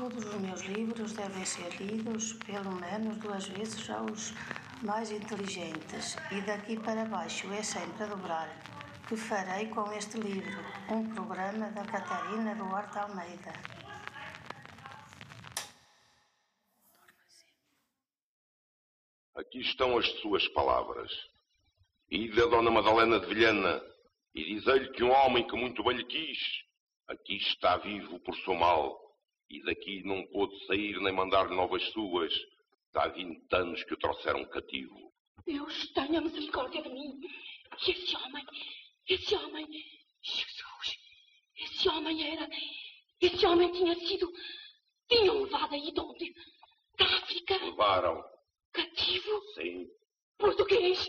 Todos os meus livros devem ser lidos pelo menos duas vezes aos mais inteligentes, e daqui para baixo é sempre a dobrar. Que farei com este livro? Um programa da Catarina Duarte Almeida. Aqui estão as suas palavras. Ide a Dona Madalena de Vilhena e diz-lhe que um homem que muito bem lhe quis, aqui está vivo por seu mal, e daqui não pôde sair nem mandar novas suas. Há vinte anos que o trouxeram cativo. Deus tenha misericórdia de mim. E esse homem, esse homem, Jesus, esse homem era, esse homem tinha sido, tinham levado aí de onde? Da África? Levaram. Cativo? Sim. Português?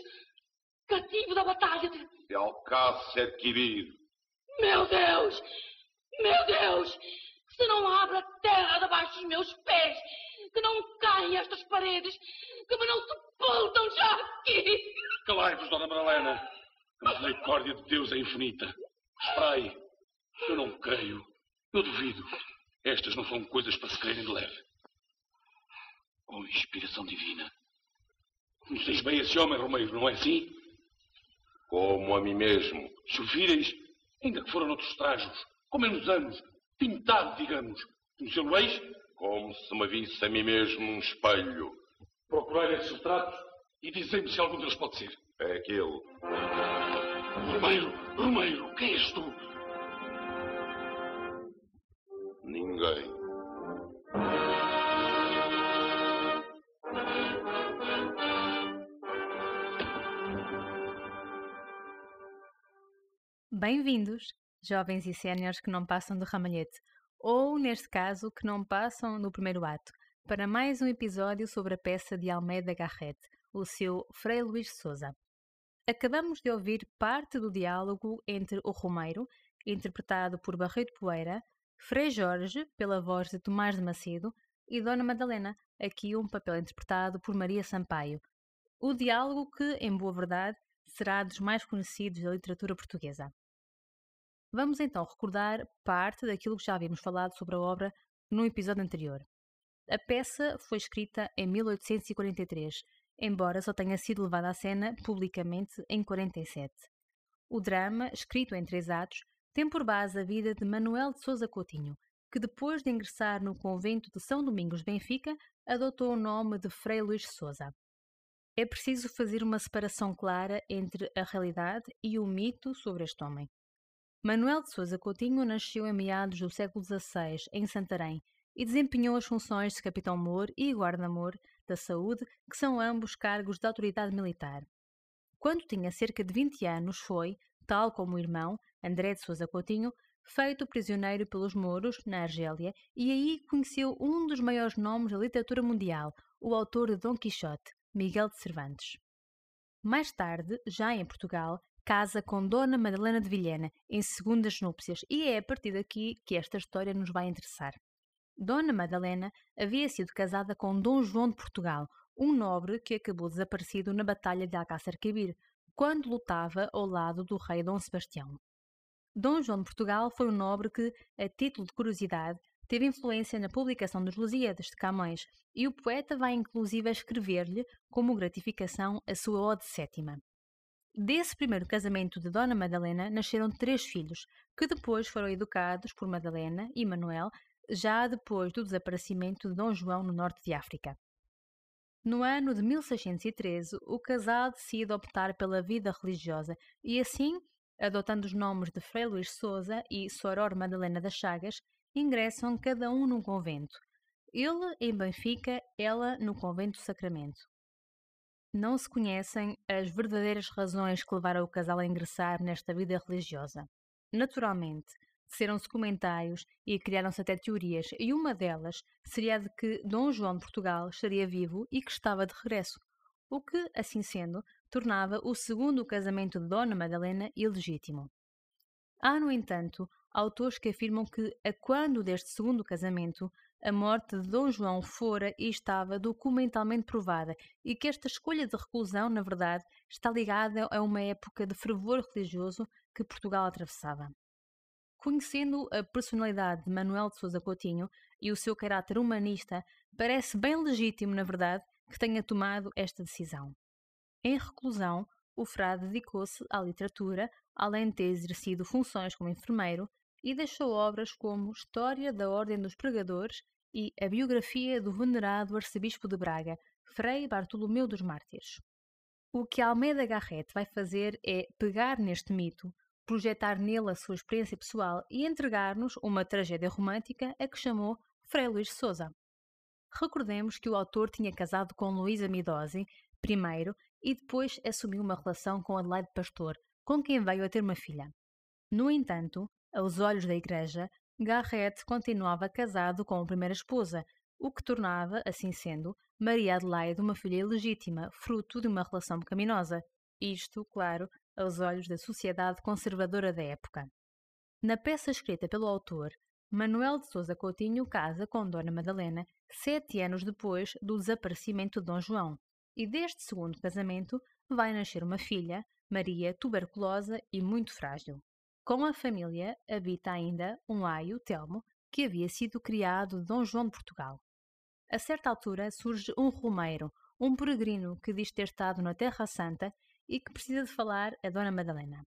Cativo da batalha de... De Alcácer Quibir. Meu Deus! Meu Deus! Se não abra a terra debaixo dos meus pés, que não caem estas paredes, que me não sepultam já aqui! Calai-vos, Dona Madalena. A misericórdia de Deus é infinita. Esperai. Eu não creio. Eu duvido. Estas não são coisas para se crerem de leve. Oh, inspiração divina. Conheceis bem esse homem, Romeiro, não é assim? Como a mim mesmo. Se o vireis, ainda que foram noutros trajos, com menos anos, pintado, digamos, conhecê-lo eis? Como se me visse a mim mesmo num espelho. Procurai esses retratos e dizei-me se algum deles pode ser. É aquele. Romeiro, Romeiro, quem és tu? Ninguém. Bem-vindos, jovens e séniores que não passam do ramalhete, ou, neste caso, que não passam no primeiro ato, para mais um episódio sobre a peça de Almeida Garrett, o seu Frei Luís Souza. Acabamos de ouvir parte do diálogo entre o Romeiro, interpretado por Barreiro Poeira, Frei Jorge, pela voz de Tomás de Macedo, e Dona Madalena, aqui um papel interpretado por Maria Sampaio. O diálogo que, em boa verdade, será dos mais conhecidos da literatura portuguesa. Vamos então recordar parte daquilo que já havíamos falado sobre a obra no episódio anterior. A peça foi escrita em 1843, embora só tenha sido levada à cena publicamente em 47. O drama, escrito em três atos, tem por base a vida de Manuel de Sousa Coutinho, que depois de ingressar no convento de São Domingos de Benfica, adotou o nome de Frei Luís Sousa. É preciso fazer uma separação clara entre a realidade e o mito sobre este homem. Manuel de Sousa Coutinho nasceu em meados do século XVI, em Santarém, e desempenhou as funções de capitão-mor e guarda-mor da saúde, que são ambos cargos de autoridade militar. Quando tinha cerca de 20 anos, foi, tal como o irmão, André de Sousa Coutinho, feito prisioneiro pelos mouros na Argélia e aí conheceu um dos maiores nomes da literatura mundial, o autor de Dom Quixote, Miguel de Cervantes. Mais tarde, já em Portugal, casa com Dona Madalena de Vilhena, em segundas núpcias, e é a partir daqui que esta história nos vai interessar. Dona Madalena havia sido casada com Dom João de Portugal, um nobre que acabou desaparecido na Batalha de Alcácer Quibir, quando lutava ao lado do rei Dom Sebastião. Dom João de Portugal foi um nobre que, a título de curiosidade, teve influência na publicação dos Lusíadas de Camões, e o poeta vai inclusive escrever-lhe, como gratificação, a sua Ode Sétima. Desse primeiro casamento de Dona Madalena nasceram três filhos, que depois foram educados por Madalena e Manuel, já depois do desaparecimento de Dom João no norte de África. No ano de 1613, o casal decide optar pela vida religiosa e assim, adotando os nomes de Frei Luís Souza e Soror Madalena das Chagas, ingressam cada um num convento. Ele em Benfica, ela no convento do Sacramento. Não se conhecem as verdadeiras razões que levaram o casal a ingressar nesta vida religiosa. Naturalmente, Teceram-se comentários e criaram-se até teorias, e uma delas seria a de que Dom João de Portugal estaria vivo e que estava de regresso, o que, assim sendo, tornava o segundo casamento de Dona Madalena ilegítimo. Há, no entanto, autores que afirmam que, a quando deste segundo casamento, a morte de Dom João fora e estava documentalmente provada e que esta escolha de reclusão, na verdade, está ligada a uma época de fervor religioso que Portugal atravessava. Conhecendo a personalidade de Manuel de Sousa Coutinho, e o seu caráter humanista, parece bem legítimo, na verdade, que tenha tomado esta decisão. Em reclusão, o frade dedicou-se à literatura, além de ter exercido funções como enfermeiro, e deixou obras como História da Ordem dos Pregadores e a biografia do venerado arcebispo de Braga, Frei Bartolomeu dos Mártires. O que Almeida Garrett vai fazer é pegar neste mito, projetar nele a sua experiência pessoal e entregar-nos uma tragédia romântica a que chamou Frei Luís Souza. Recordemos que o autor tinha casado com Luísa Midose, primeiro, e depois assumiu uma relação com Adelaide Pastor, com quem veio a ter uma filha. No entanto, aos olhos da Igreja, Garrett continuava casado com a primeira esposa, o que tornava, assim sendo, Maria Adelaide uma filha ilegítima, fruto de uma relação pecaminosa. Isto, claro, aos olhos da sociedade conservadora da época. Na peça escrita pelo autor, Manuel de Sousa Coutinho casa com Dona Madalena sete anos depois do desaparecimento de Dom João, e deste segundo casamento vai nascer uma filha, Maria, tuberculosa e muito frágil. Com a família habita ainda um aio, Telmo, que havia sido criado de Dom João de Portugal. A certa altura surge um romeiro, um peregrino que diz ter estado na Terra Santa e que precisa de falar a Dona Madalena.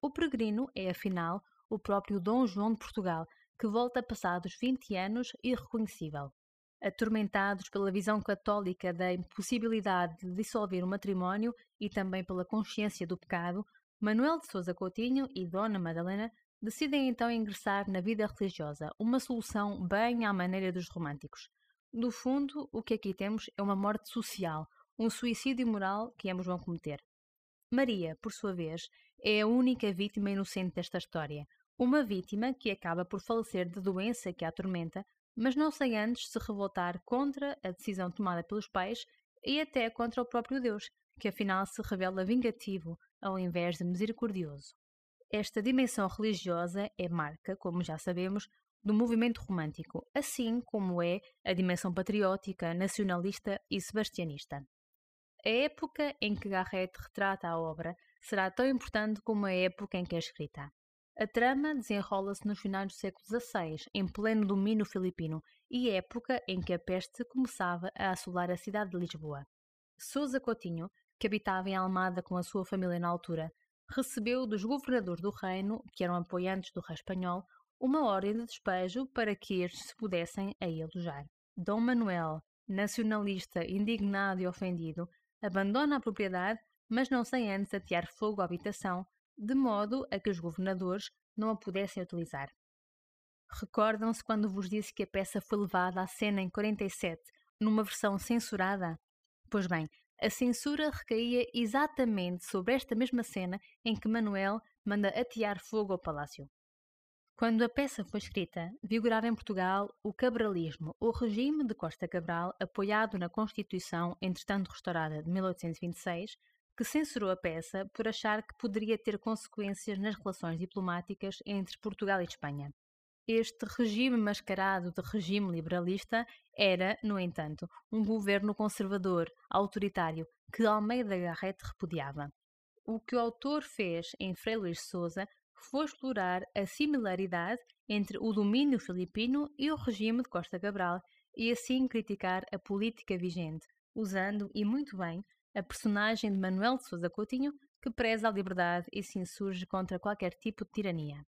O peregrino é, afinal, o próprio Dom João de Portugal, que volta passados 20 anos irreconhecível. Atormentados pela visão católica da impossibilidade de dissolver o matrimónio e também pela consciência do pecado, Manuel de Sousa Coutinho e Dona Madalena decidem então ingressar na vida religiosa, uma solução bem à maneira dos românticos. No fundo, o que aqui temos é uma morte social, um suicídio moral que ambos vão cometer. Maria, por sua vez, é a única vítima inocente desta história, uma vítima que acaba por falecer de doença que a atormenta, mas não sem antes se revoltar contra a decisão tomada pelos pais e até contra o próprio Deus, que afinal se revela vingativo ao invés de misericordioso. Esta dimensão religiosa é marca, como já sabemos, do movimento romântico, assim como é a dimensão patriótica, nacionalista e sebastianista. A época em que Garrett retrata a obra será tão importante como a época em que é escrita. A trama desenrola-se nos finais do século XVI, em pleno domínio filipino, e época em que a peste começava a assolar a cidade de Lisboa. Sousa Coutinho, que habitava em Almada com a sua família na altura, recebeu dos governadores do reino, que eram apoiantes do rei espanhol, uma ordem de despejo para que estes se pudessem aí alojar. Dom Manuel, nacionalista indignado e ofendido, abandona a propriedade, mas não sem antes atear fogo à habitação, de modo a que os governadores não a pudessem utilizar. Recordam-se quando vos disse que a peça foi levada à cena em 47, numa versão censurada? Pois bem, a censura recaía exatamente sobre esta mesma cena em que Manuel manda atear fogo ao palácio. Quando a peça foi escrita, vigorava em Portugal o cabralismo, o regime de Costa Cabral, apoiado na Constituição, entretanto restaurada de 1826, que censurou a peça por achar que poderia ter consequências nas relações diplomáticas entre Portugal e Espanha. Este regime mascarado de regime liberalista era, no entanto, um governo conservador, autoritário, que Almeida Garrett repudiava. O que o autor fez em Frei Luís Souza foi explorar a similaridade entre o domínio filipino e o regime de Costa Cabral e assim criticar a política vigente, usando, e muito bem, a personagem de Manuel de Sousa Coutinho, que preza a liberdade e se insurge contra qualquer tipo de tirania.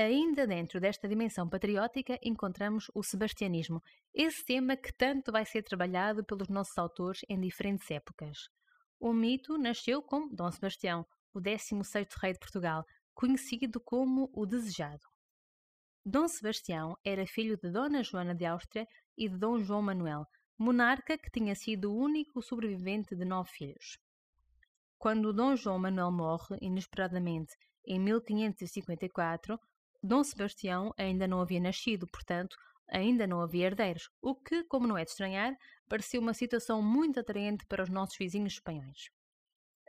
Ainda dentro desta dimensão patriótica encontramos o sebastianismo, esse tema que tanto vai ser trabalhado pelos nossos autores em diferentes épocas. O mito nasceu com Dom Sebastião, o 16º rei de Portugal, conhecido como o Desejado. Dom Sebastião era filho de Dona Joana de Áustria e de Dom João Manuel, monarca que tinha sido o único sobrevivente de nove filhos. Quando Dom João Manuel morre, inesperadamente, em 1554, Dom Sebastião ainda não havia nascido, portanto, ainda não havia herdeiros, o que, como não é de estranhar, pareceu uma situação muito atraente para os nossos vizinhos espanhóis.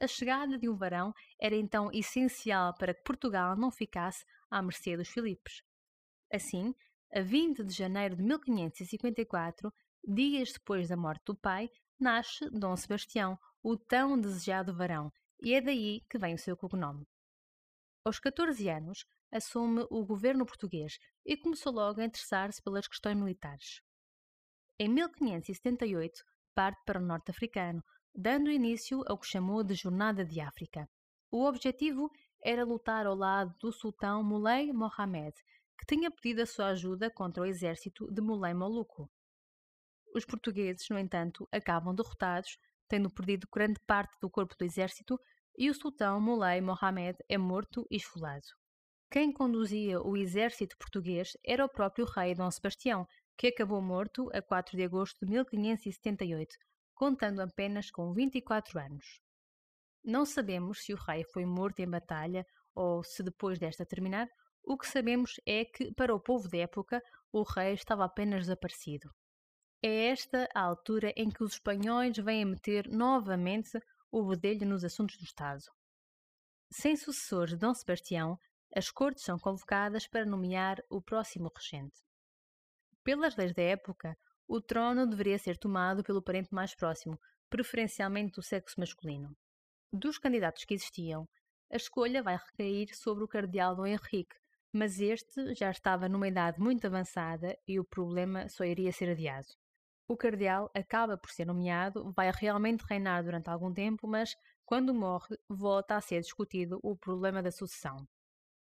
A chegada de um varão era então essencial para que Portugal não ficasse à mercê dos Filipes. Assim, a 20 de janeiro de 1554, dias depois da morte do pai, nasce Dom Sebastião, o tão desejado varão, e é daí que vem o seu cognome. Aos 14 anos, assume o governo português e começou logo a interessar-se pelas questões militares. Em 1578, parte para o norte africano, dando início ao que chamou de Jornada de África. O objetivo era lutar ao lado do sultão Muley Mohammed, que tinha pedido a sua ajuda contra o exército de Muley Maluco. Os portugueses, no entanto, acabam derrotados, tendo perdido grande parte do corpo do exército, e o sultão Muley Mohammed é morto e esfolado. Quem conduzia o exército português era o próprio rei Dom Sebastião, que acabou morto a 4 de agosto de 1578, contando apenas com 24 anos. Não sabemos se o rei foi morto em batalha ou se depois desta terminar, o que sabemos é que, para o povo da época, o rei estava apenas desaparecido. É esta a altura em que os espanhóis vêm meter novamente o bedelho nos assuntos do Estado. Sem sucessores de Dom Sebastião, as cortes são convocadas para nomear o próximo regente. Pelas leis da época, o trono deveria ser tomado pelo parente mais próximo, preferencialmente do sexo masculino. Dos candidatos que existiam, a escolha vai recair sobre o cardeal Dom Henrique, mas este já estava numa idade muito avançada e o problema só iria ser adiado. O cardeal acaba por ser nomeado, vai realmente reinar durante algum tempo, mas quando morre, volta a ser discutido o problema da sucessão.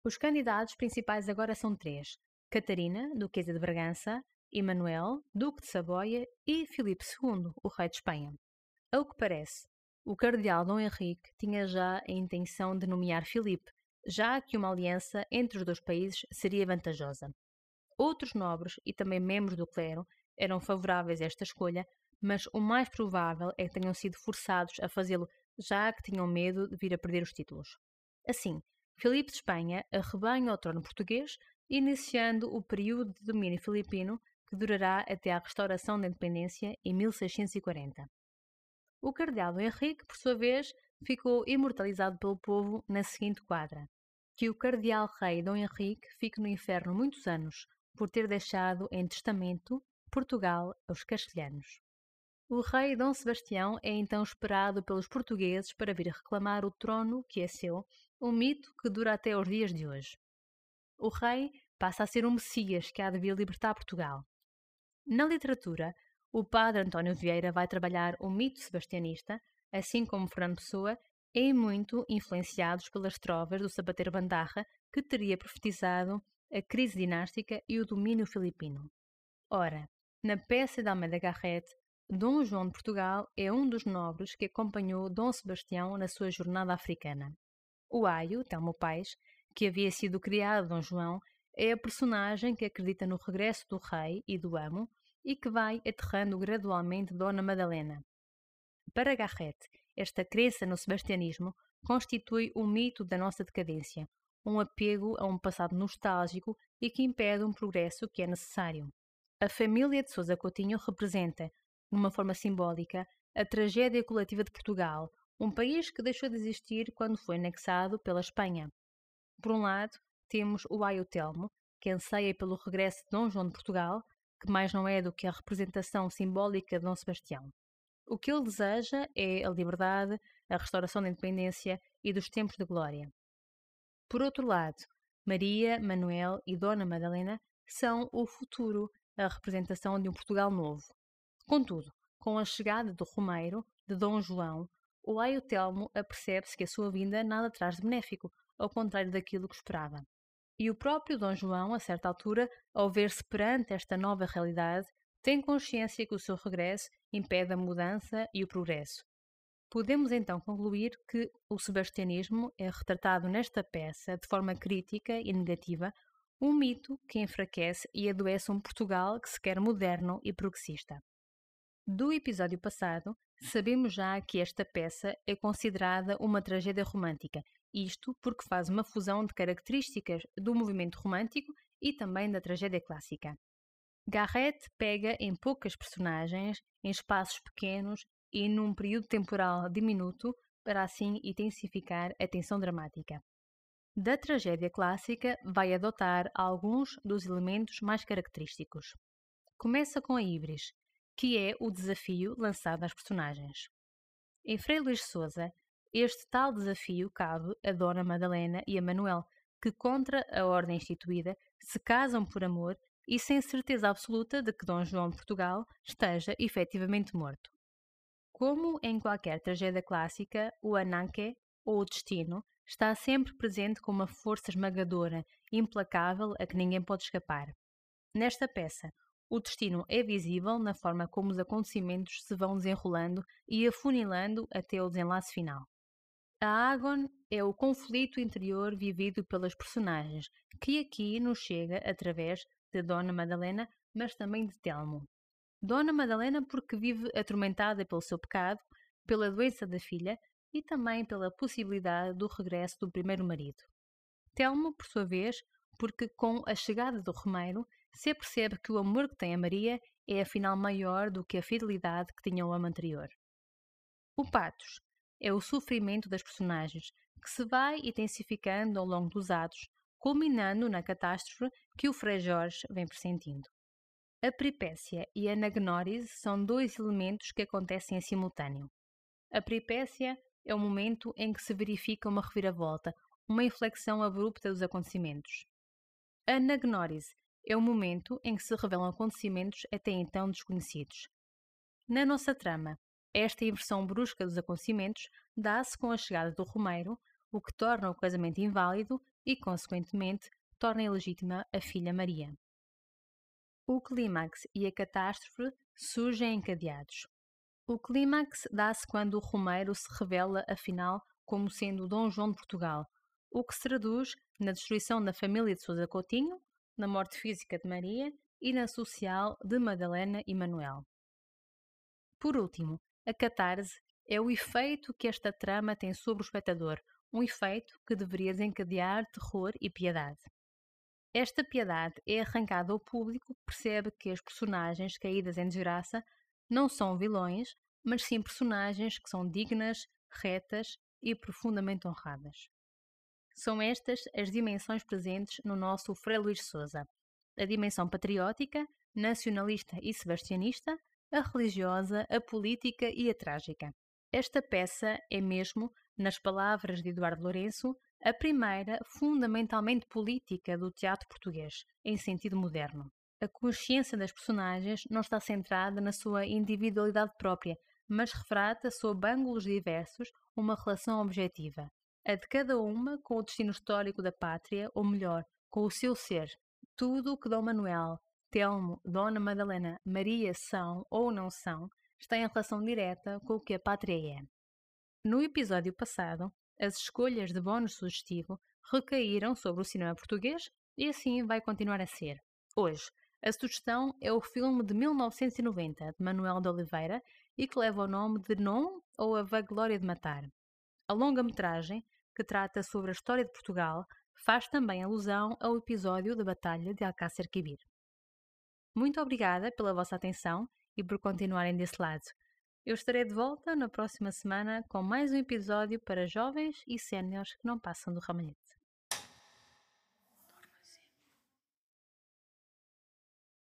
Os candidatos principais agora são três: Catarina, Duquesa de Bragança, Emanuel, Duque de Saboia e Filipe II, o rei de Espanha. Ao que parece, o cardeal Dom Henrique tinha já a intenção de nomear Filipe, já que uma aliança entre os dois países seria vantajosa. Outros nobres e também membros do clero eram favoráveis a esta escolha, mas o mais provável é que tenham sido forçados a fazê-lo, já que tinham medo de vir a perder os títulos. Assim, Filipe de Espanha arrebanha o trono português, iniciando o período de domínio filipino que durará até à restauração da independência em 1640. O cardeal Henrique, por sua vez, ficou imortalizado pelo povo na seguinte quadra: que o cardeal rei Dom Henrique fique no inferno muitos anos, por ter deixado em testamento Portugal aos castelhanos. O rei Dom Sebastião é então esperado pelos portugueses para vir reclamar o trono que é seu, um mito que dura até os dias de hoje. O rei passa a ser um Messias que há de vir libertar Portugal. Na literatura, o padre António Vieira vai trabalhar o mito sebastianista, assim como Fernando Pessoa, em muito influenciados pelas trovas do sapateiro Bandarra, que teria profetizado a crise dinástica e o domínio filipino. Ora, na peça de Almeida Garrett, Dom João de Portugal é um dos nobres que acompanhou Dom Sebastião na sua jornada africana. O Aio, Telmo Pais, que havia sido criado Dom João, é a personagem que acredita no regresso do rei e do amo e que vai aterrando gradualmente Dona Madalena. Para Garrett, esta crença no sebastianismo constitui o mito da nossa decadência, um apego a um passado nostálgico e que impede um progresso que é necessário. A família de Sousa Coutinho representa, numa forma simbólica, a tragédia coletiva de Portugal, um país que deixou de existir quando foi anexado pela Espanha. Por um lado, temos o Aio Telmo, que anseia pelo regresso de Dom João de Portugal, que mais não é do que a representação simbólica de Dom Sebastião. O que ele deseja é a liberdade, a restauração da independência e dos tempos de glória. Por outro lado, Maria, Manuel e Dona Madalena são o futuro, a representação de um Portugal novo. Contudo, com a chegada do Romeiro, de Dom João, o Aio Telmo apercebe-se que a sua vinda nada traz de benéfico, ao contrário daquilo que esperava. E o próprio Dom João, a certa altura, ao ver-se perante esta nova realidade, tem consciência que o seu regresso impede a mudança e o progresso. Podemos então concluir que o sebastianismo é retratado nesta peça de forma crítica e negativa, um mito que enfraquece e adoece um Portugal que se quer moderno e progressista. Do episódio passado, sabemos já que esta peça é considerada uma tragédia romântica isto porque faz uma fusão de características do movimento romântico e também da tragédia clássica. Garrett pega em poucas personagens, em espaços pequenos e num período temporal diminuto para assim intensificar a tensão dramática. Da tragédia clássica vai adotar alguns dos elementos mais característicos. Começa com a Ibris, que é o desafio lançado às personagens. Em Frei Luís Souza, Este tal desafio cabe a Dona Madalena e a Manuel, que, contra a ordem instituída, se casam por amor e sem certeza absoluta de que Dom João de Portugal esteja efetivamente morto. Como em qualquer tragédia clássica, o Ananke, ou o destino, está sempre presente com uma força esmagadora, implacável, a que ninguém pode escapar. Nesta peça, o destino é visível na forma como os acontecimentos se vão desenrolando e afunilando até o desenlace final. A Agon é o conflito interior vivido pelas personagens, que aqui nos chega através de Dona Madalena, mas também de Telmo. Dona Madalena porque vive atormentada pelo seu pecado, pela doença da filha e também pela possibilidade do regresso do primeiro marido. Telmo, por sua vez, porque com a chegada do Romeiro se apercebe que o amor que tem a Maria é afinal maior do que a fidelidade que tinha o amo anterior. O Patos é o sofrimento das personagens, que se vai intensificando ao longo dos atos, culminando na catástrofe que o Frei Jorge vem pressentindo. A peripécia e a anagnórise são dois elementos que acontecem em simultâneo. A peripécia é o momento em que se verifica uma reviravolta, uma inflexão abrupta dos acontecimentos. A anagnórise é o momento em que se revelam acontecimentos até então desconhecidos. Na nossa trama, esta inversão brusca dos acontecimentos dá-se com a chegada do Romeiro, o que torna o casamento inválido e, consequentemente, torna ilegítima a filha Maria. O clímax e a catástrofe surgem encadeados. O clímax dá-se quando o Romeiro se revela, afinal, como sendo Dom João de Portugal, o que se traduz na destruição da família de Sousa Coutinho, na morte física de Maria e na social de Madalena e Manuel. Por último, a catarse é o efeito que esta trama tem sobre o espectador, um efeito que deveria desencadear terror e piedade. Esta piedade é arrancada ao público que percebe que as personagens caídas em desgraça não são vilões, mas sim personagens que são dignas, retas e profundamente honradas. São estas as dimensões presentes no nosso Frei Luís Souza: a dimensão patriótica, nacionalista e sebastianista, a religiosa, a política e a trágica. Esta peça é mesmo, nas palavras de Eduardo Lourenço, a primeira fundamentalmente política do teatro português, em sentido moderno. A consciência das personagens não está centrada na sua individualidade própria, mas refrata sob ângulos diversos uma relação objetiva, a de cada uma com o destino histórico da pátria, ou melhor, com o seu ser. Tudo o que Dom Manuel, Telmo, Dona Madalena, Maria são ou não são, está em relação direta com o que a pátria é. No episódio passado, as escolhas de bónus sugestivo recaíram sobre o cinema português e assim vai continuar a ser. Hoje, a sugestão é o filme de 1990 de Manuel de Oliveira e que leva o nome de Non ou A Vaglória de Matar. A longa-metragem, que trata sobre a história de Portugal, faz também alusão ao episódio da Batalha de Alcácer Quibir. Muito obrigada pela vossa atenção e por continuarem desse lado. Eu estarei de volta na próxima semana com mais um episódio para jovens e séniores que não passam do ramalhete.